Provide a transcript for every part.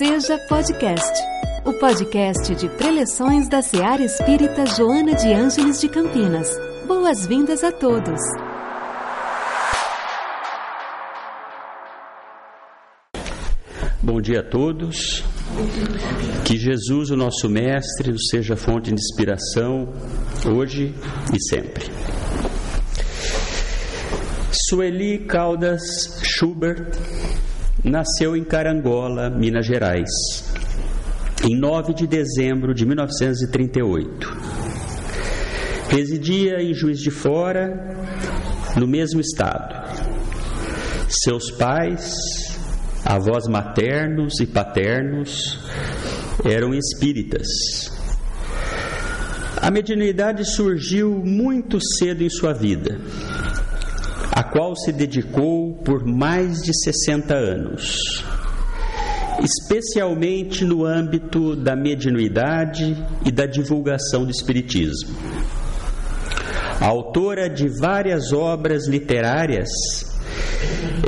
Seja Podcast, o podcast de preleções da Seara Espírita Joana de Ângeles de Campinas. Boas-vindas a todos. Bom dia a todos. Que Jesus, o nosso Mestre, seja fonte de inspiração hoje e sempre. Sueli Caldas Schubert nasceu em Carangola, Minas Gerais, em 9 de dezembro de 1938. Residia em Juiz de Fora, no mesmo estado. Seus pais, avós maternos e paternos, eram espíritas. A mediunidade surgiu muito cedo em sua vida qual se dedicou por mais de 60 anos, especialmente no âmbito da mediunidade e da divulgação do Espiritismo. Autora de várias obras literárias,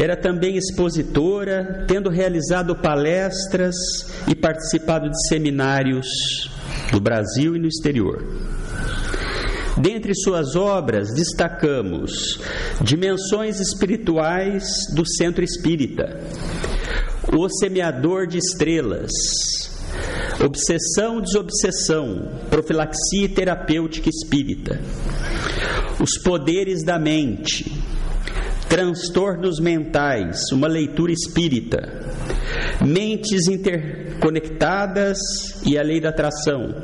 era também expositora, tendo realizado palestras e participado de seminários no Brasil e no exterior. Dentre suas obras, destacamos Dimensões Espirituais do Centro Espírita, O Semeador de Estrelas, Obsessão Desobsessão, Profilaxia Terapêutica Espírita, Os Poderes da Mente, Transtornos Mentais, uma leitura espírita, Mentes Interconectadas e a Lei da Atração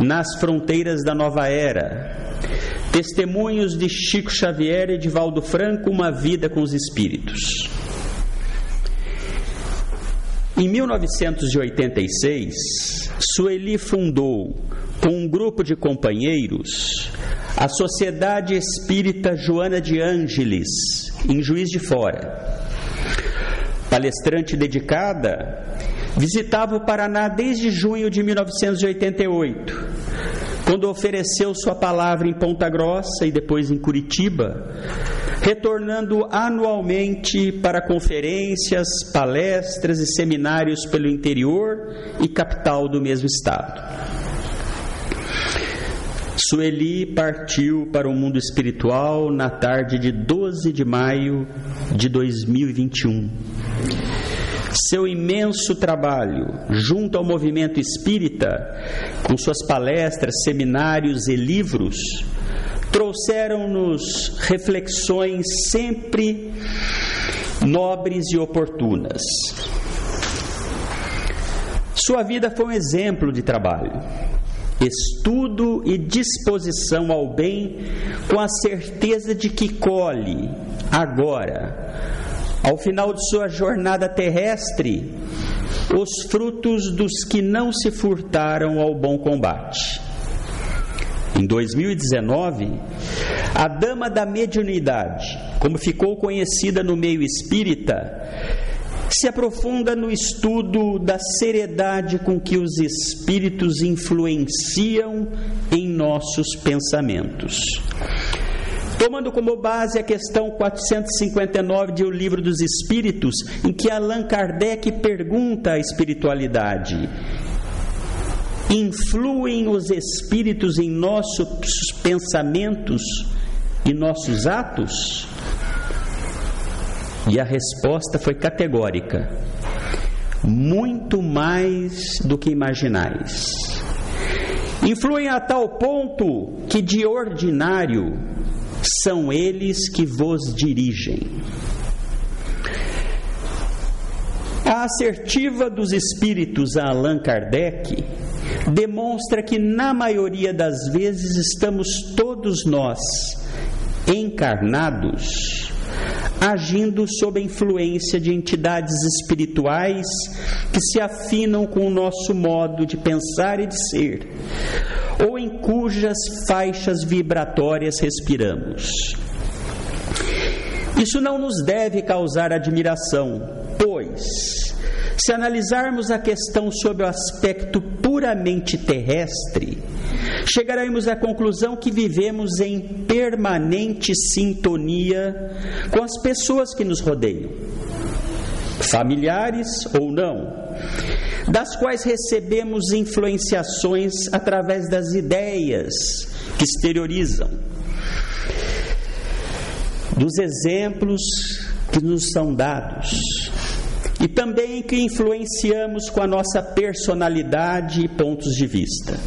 nas fronteiras da nova era. Testemunhos de Chico Xavier e de Valdo Franco, uma vida com os espíritos. Em 1986, Sueli fundou, com um grupo de companheiros, a Sociedade Espírita Joana de Ângeles, em Juiz de Fora. Palestrante dedicada, Visitava o Paraná desde junho de 1988, quando ofereceu sua palavra em Ponta Grossa e depois em Curitiba, retornando anualmente para conferências, palestras e seminários pelo interior e capital do mesmo estado. Sueli partiu para o mundo espiritual na tarde de 12 de maio de 2021 seu imenso trabalho junto ao movimento espírita, com suas palestras, seminários e livros, trouxeram-nos reflexões sempre nobres e oportunas. Sua vida foi um exemplo de trabalho, estudo e disposição ao bem, com a certeza de que colhe agora ao final de sua jornada terrestre, os frutos dos que não se furtaram ao bom combate. Em 2019, a Dama da Mediunidade, como ficou conhecida no meio espírita, se aprofunda no estudo da seriedade com que os espíritos influenciam em nossos pensamentos. Tomando como base a questão 459 de O Livro dos Espíritos, em que Allan Kardec pergunta à espiritualidade: Influem os espíritos em nossos pensamentos e nossos atos? E a resposta foi categórica: muito mais do que imaginais. Influem a tal ponto que, de ordinário, são eles que vos dirigem. A assertiva dos espíritos a Allan Kardec demonstra que, na maioria das vezes, estamos todos nós encarnados agindo sob a influência de entidades espirituais que se afinam com o nosso modo de pensar e de ser, ou em cujas faixas vibratórias respiramos. Isso não nos deve causar admiração, pois, se analisarmos a questão sob o aspecto puramente terrestre, chegaremos à conclusão que vivemos em permanente sintonia com as pessoas que nos rodeiam familiares ou não, das quais recebemos influenciações através das ideias que exteriorizam, dos exemplos que nos são dados e também que influenciamos com a nossa personalidade e pontos de vista.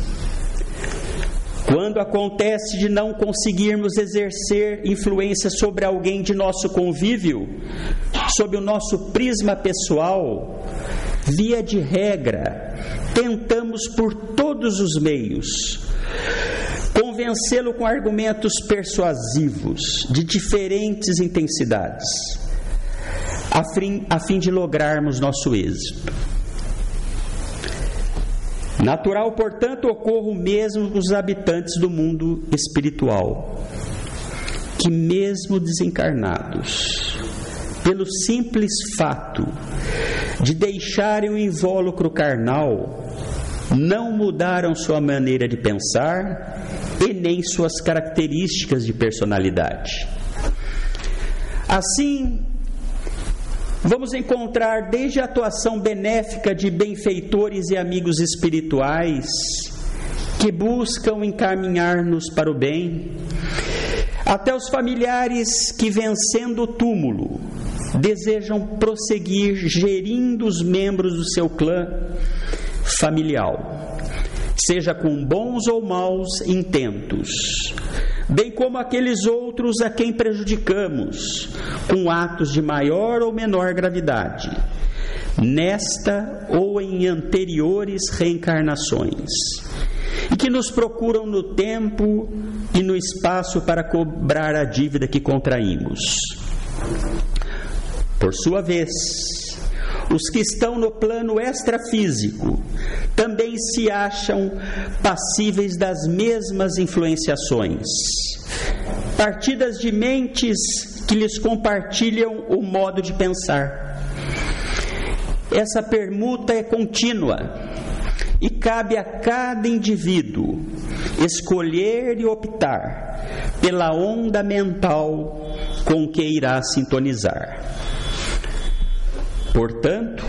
Quando acontece de não conseguirmos exercer influência sobre alguém de nosso convívio, sob o nosso prisma pessoal, via de regra, tentamos por todos os meios convencê-lo com argumentos persuasivos de diferentes intensidades, a fim, a fim de lograrmos nosso êxito. Natural, portanto, ocorre o mesmo com os habitantes do mundo espiritual, que, mesmo desencarnados, pelo simples fato de deixarem o invólucro carnal, não mudaram sua maneira de pensar e nem suas características de personalidade. Assim, Vamos encontrar desde a atuação benéfica de benfeitores e amigos espirituais que buscam encaminhar-nos para o bem, até os familiares que, vencendo o túmulo, desejam prosseguir gerindo os membros do seu clã familiar, seja com bons ou maus intentos bem como aqueles outros a quem prejudicamos, com atos de maior ou menor gravidade, nesta ou em anteriores reencarnações, e que nos procuram no tempo e no espaço para cobrar a dívida que contraímos. Por sua vez, os que estão no plano extrafísico também se acham passíveis das mesmas influenciações, partidas de mentes que lhes compartilham o modo de pensar. Essa permuta é contínua e cabe a cada indivíduo escolher e optar pela onda mental com que irá sintonizar. Portanto,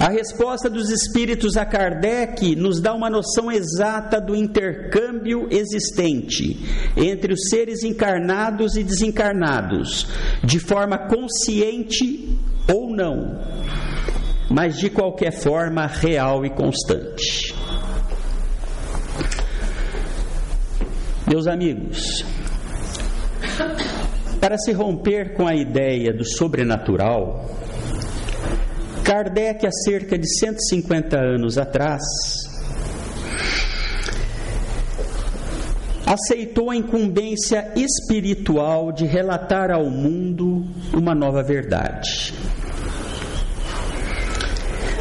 a resposta dos espíritos a Kardec nos dá uma noção exata do intercâmbio existente entre os seres encarnados e desencarnados, de forma consciente ou não, mas de qualquer forma real e constante. Meus amigos, para se romper com a ideia do sobrenatural, Kardec, há cerca de 150 anos atrás, aceitou a incumbência espiritual de relatar ao mundo uma nova verdade.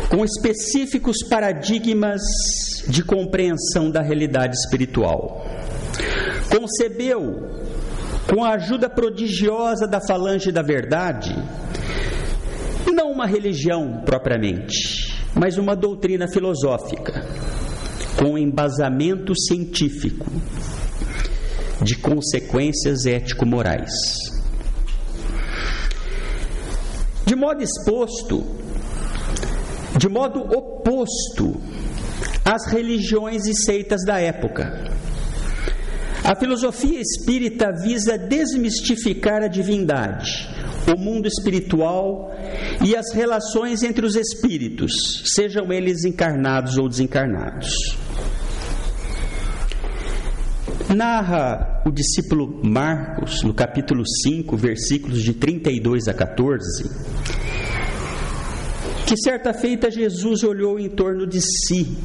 Com específicos paradigmas de compreensão da realidade espiritual. Concebeu com a ajuda prodigiosa da falange da verdade, não uma religião propriamente, mas uma doutrina filosófica, com embasamento científico, de consequências ético-morais. De modo exposto, de modo oposto às religiões e seitas da época a filosofia espírita visa desmistificar a divindade, o mundo espiritual e as relações entre os espíritos, sejam eles encarnados ou desencarnados. Narra o discípulo Marcos, no capítulo 5, versículos de 32 a 14, que certa feita Jesus olhou em torno de si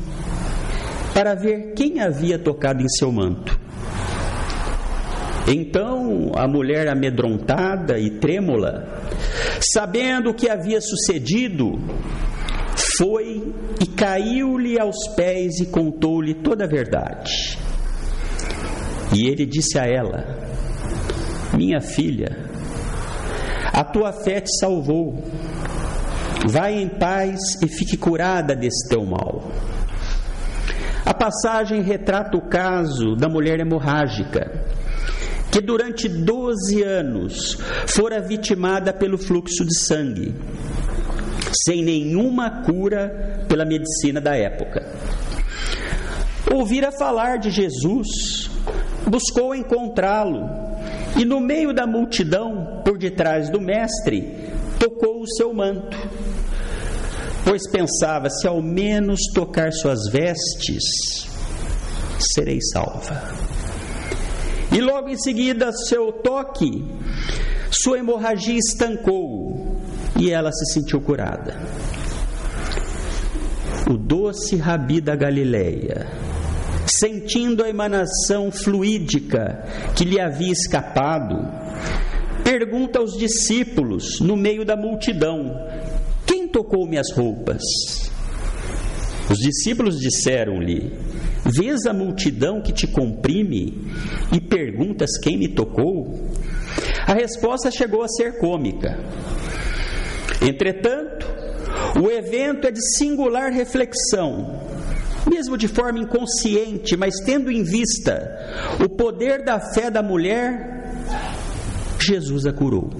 para ver quem havia tocado em seu manto. Então a mulher amedrontada e trêmula, sabendo o que havia sucedido, foi e caiu-lhe aos pés e contou-lhe toda a verdade. E ele disse a ela: Minha filha, a tua fé te salvou. Vai em paz e fique curada desse teu mal. A passagem retrata o caso da mulher hemorrágica que durante 12 anos fora vitimada pelo fluxo de sangue, sem nenhuma cura pela medicina da época. Ouvira falar de Jesus, buscou encontrá-lo e, no meio da multidão, por detrás do Mestre, tocou o seu manto. Pois pensava: se ao menos tocar suas vestes, serei salva. E logo em seguida, seu toque, sua hemorragia estancou e ela se sentiu curada. O doce Rabi da Galileia, sentindo a emanação fluídica que lhe havia escapado, pergunta aos discípulos no meio da multidão: Quem tocou minhas roupas? Os discípulos disseram-lhe: Vês a multidão que te comprime e perguntas quem me tocou? A resposta chegou a ser cômica. Entretanto, o evento é de singular reflexão, mesmo de forma inconsciente, mas tendo em vista o poder da fé da mulher, Jesus a curou.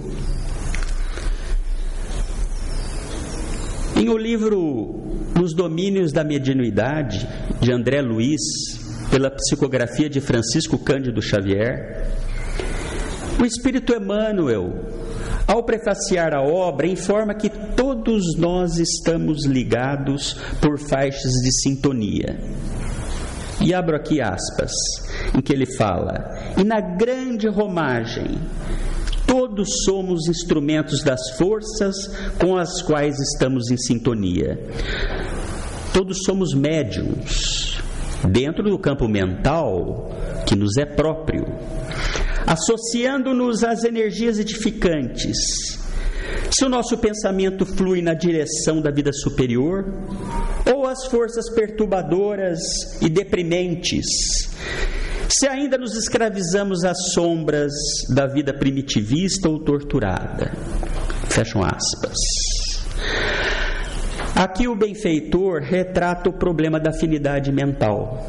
Em o livro Nos Domínios da Mediunidade, de André Luiz, pela psicografia de Francisco Cândido Xavier, o Espírito Emmanuel, ao prefaciar a obra, informa que todos nós estamos ligados por faixas de sintonia. E abro aqui aspas, em que ele fala: E na grande romagem, todos somos instrumentos das forças com as quais estamos em sintonia. Todos somos médiums, dentro do campo mental que nos é próprio, associando-nos às energias edificantes. Se o nosso pensamento flui na direção da vida superior, ou as forças perturbadoras e deprimentes, se ainda nos escravizamos às sombras da vida primitivista ou torturada. Fecham aspas. Aqui o benfeitor retrata o problema da afinidade mental.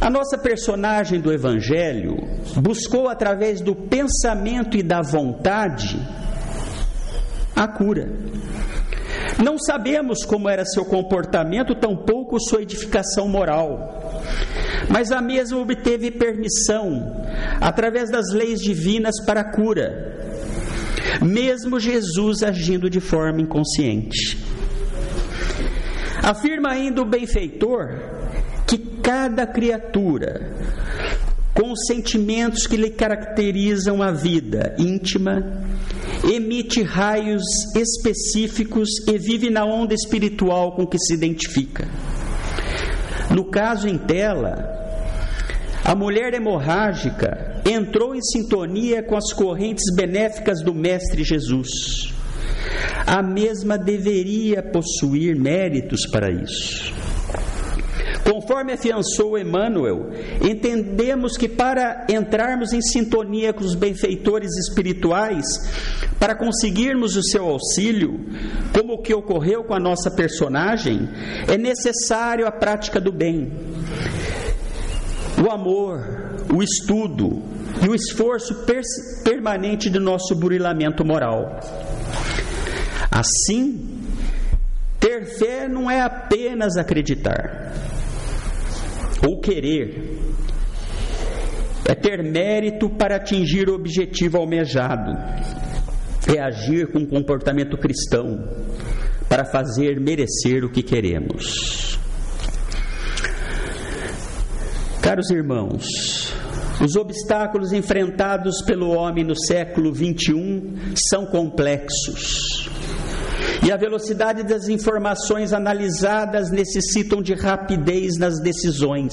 A nossa personagem do Evangelho buscou, através do pensamento e da vontade, a cura. Não sabemos como era seu comportamento, tampouco sua edificação moral mas a mesma obteve permissão através das leis divinas para a cura, mesmo Jesus agindo de forma inconsciente. Afirma ainda o benfeitor que cada criatura, com os sentimentos que lhe caracterizam a vida íntima, emite raios específicos e vive na onda espiritual com que se identifica. No caso em tela, a mulher hemorrágica entrou em sintonia com as correntes benéficas do Mestre Jesus. A mesma deveria possuir méritos para isso. Conforme afiançou Emmanuel, entendemos que para entrarmos em sintonia com os benfeitores espirituais, para conseguirmos o seu auxílio, como o que ocorreu com a nossa personagem, é necessário a prática do bem. O amor, o estudo e o esforço permanente do nosso burilamento moral. Assim, ter fé não é apenas acreditar ou querer, é ter mérito para atingir o objetivo almejado, é agir com comportamento cristão para fazer merecer o que queremos. Caros irmãos, os obstáculos enfrentados pelo homem no século 21 são complexos. E a velocidade das informações analisadas necessitam de rapidez nas decisões,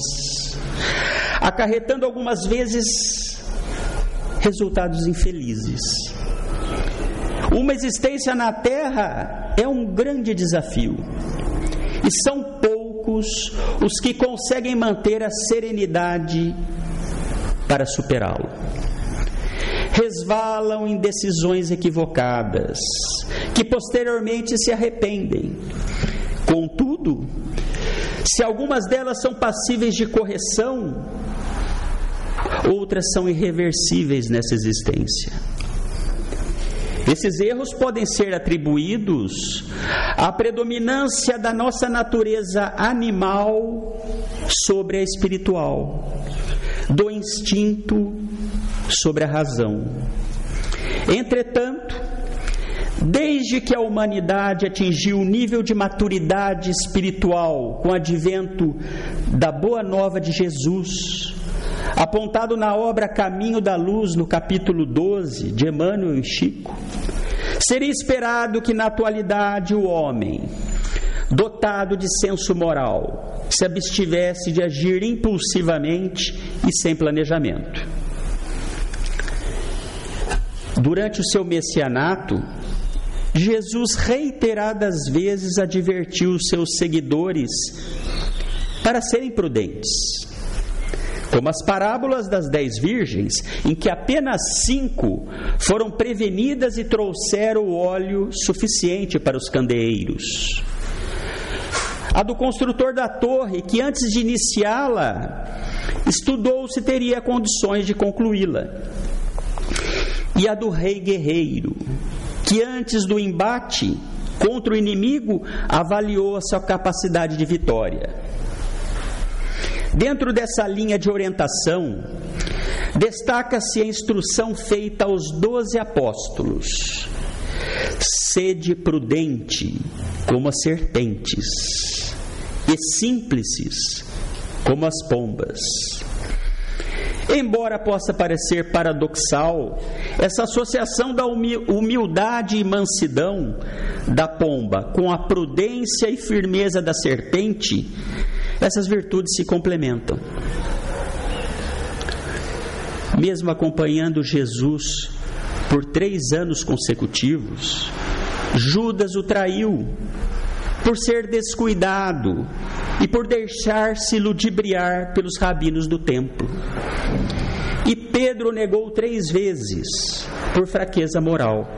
acarretando algumas vezes resultados infelizes. Uma existência na Terra é um grande desafio, e são poucos os que conseguem manter a serenidade para superá-lo resvalam em decisões equivocadas, que posteriormente se arrependem. Contudo, se algumas delas são passíveis de correção, outras são irreversíveis nessa existência. Esses erros podem ser atribuídos à predominância da nossa natureza animal sobre a espiritual, do instinto sobre a razão. Entretanto, Desde que a humanidade atingiu o nível de maturidade espiritual com o advento da Boa Nova de Jesus, apontado na obra Caminho da Luz, no capítulo 12, de Emmanuel e Chico, seria esperado que na atualidade o homem, dotado de senso moral, se abstivesse de agir impulsivamente e sem planejamento. Durante o seu messianato, Jesus reiteradas vezes advertiu os seus seguidores para serem prudentes. Como as parábolas das dez virgens, em que apenas cinco foram prevenidas e trouxeram o óleo suficiente para os candeeiros. A do construtor da torre, que antes de iniciá-la, estudou se teria condições de concluí-la. E a do rei guerreiro, que antes do embate contra o inimigo avaliou a sua capacidade de vitória. Dentro dessa linha de orientação, destaca-se a instrução feita aos doze apóstolos: sede prudente como as serpentes e simples como as pombas. Embora possa parecer paradoxal, essa associação da humildade e mansidão da pomba com a prudência e firmeza da serpente, essas virtudes se complementam. Mesmo acompanhando Jesus por três anos consecutivos, Judas o traiu por ser descuidado e por deixar-se ludibriar pelos rabinos do templo. E Pedro negou três vezes por fraqueza moral.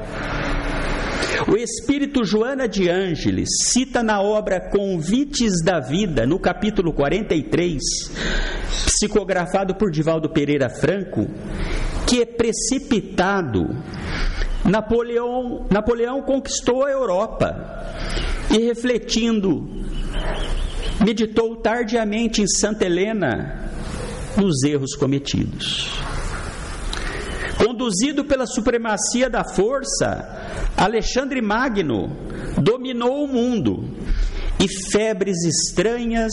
O espírito Joana de Ângeles cita na obra Convites da Vida, no capítulo 43, psicografado por Divaldo Pereira Franco, que é precipitado. Napoleão, Napoleão conquistou a Europa e, refletindo, meditou tardiamente em Santa Helena nos erros cometidos. Conduzido pela supremacia da força, Alexandre Magno dominou o mundo e febres estranhas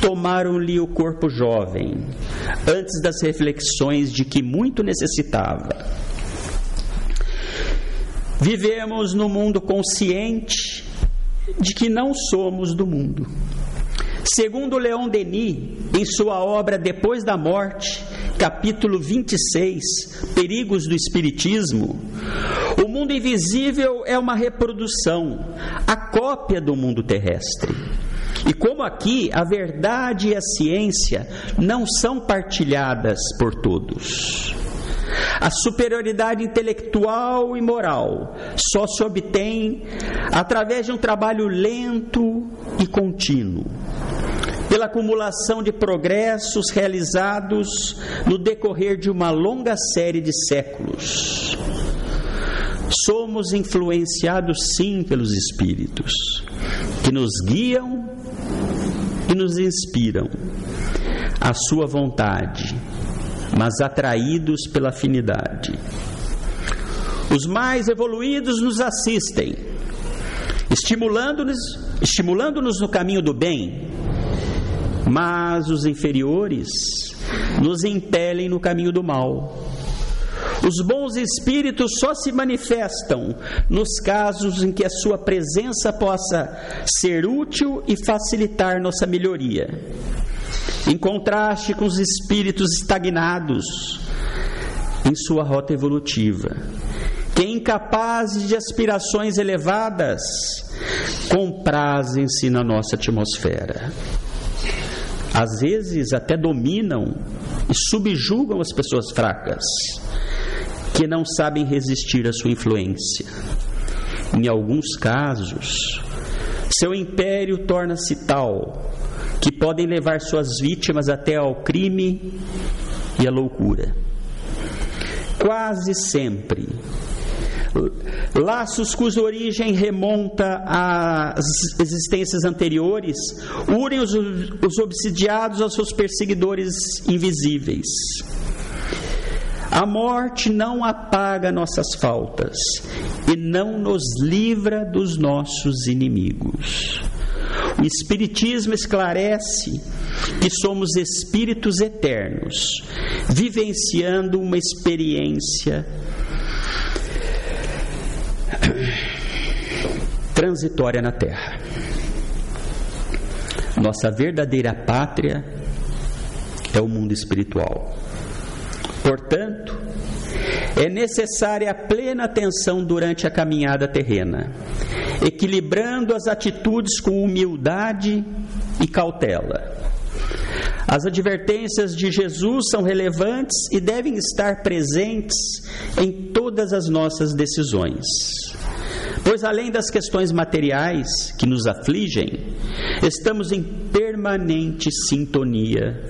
tomaram-lhe o corpo jovem, antes das reflexões de que muito necessitava. Vivemos no mundo consciente de que não somos do mundo. Segundo Leon Denis, em sua obra Depois da Morte, capítulo 26, Perigos do Espiritismo, o mundo invisível é uma reprodução, a cópia do mundo terrestre. E como aqui a verdade e a ciência não são partilhadas por todos. A superioridade intelectual e moral só se obtém através de um trabalho lento e contínuo, pela acumulação de progressos realizados no decorrer de uma longa série de séculos. Somos influenciados sim pelos espíritos, que nos guiam e nos inspiram a sua vontade mas atraídos pela afinidade. Os mais evoluídos nos assistem, estimulando-nos estimulando no caminho do bem, mas os inferiores nos impelem no caminho do mal. Os bons espíritos só se manifestam nos casos em que a sua presença possa ser útil e facilitar nossa melhoria em contraste com os espíritos estagnados em sua rota evolutiva, que incapazes de aspirações elevadas comprazem-se na nossa atmosfera. Às vezes até dominam e subjugam as pessoas fracas, que não sabem resistir à sua influência. Em alguns casos, seu império torna-se tal que podem levar suas vítimas até ao crime e a loucura. Quase sempre Laços cuja origem remonta às existências anteriores, unem os, os obsidiados aos seus perseguidores invisíveis. A morte não apaga nossas faltas e não nos livra dos nossos inimigos. O Espiritismo esclarece que somos espíritos eternos, vivenciando uma experiência transitória na Terra. Nossa verdadeira pátria é o mundo espiritual. Portanto, é necessária a plena atenção durante a caminhada terrena, equilibrando as atitudes com humildade e cautela. As advertências de Jesus são relevantes e devem estar presentes em todas as nossas decisões. Pois além das questões materiais que nos afligem, estamos em permanente sintonia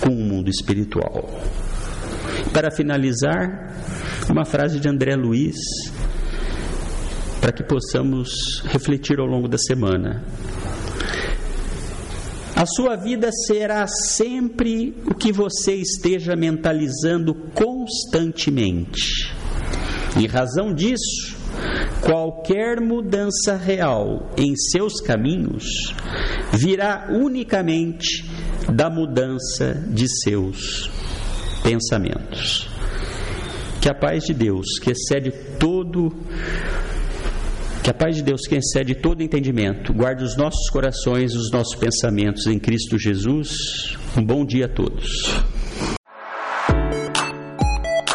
com o mundo espiritual. Para finalizar, uma frase de André Luiz, para que possamos refletir ao longo da semana. A sua vida será sempre o que você esteja mentalizando constantemente. Em razão disso, qualquer mudança real em seus caminhos virá unicamente da mudança de seus pensamentos. Que a paz de Deus, que excede todo que a paz de Deus, que excede todo entendimento, guarde os nossos corações, os nossos pensamentos em Cristo Jesus. Um bom dia a todos.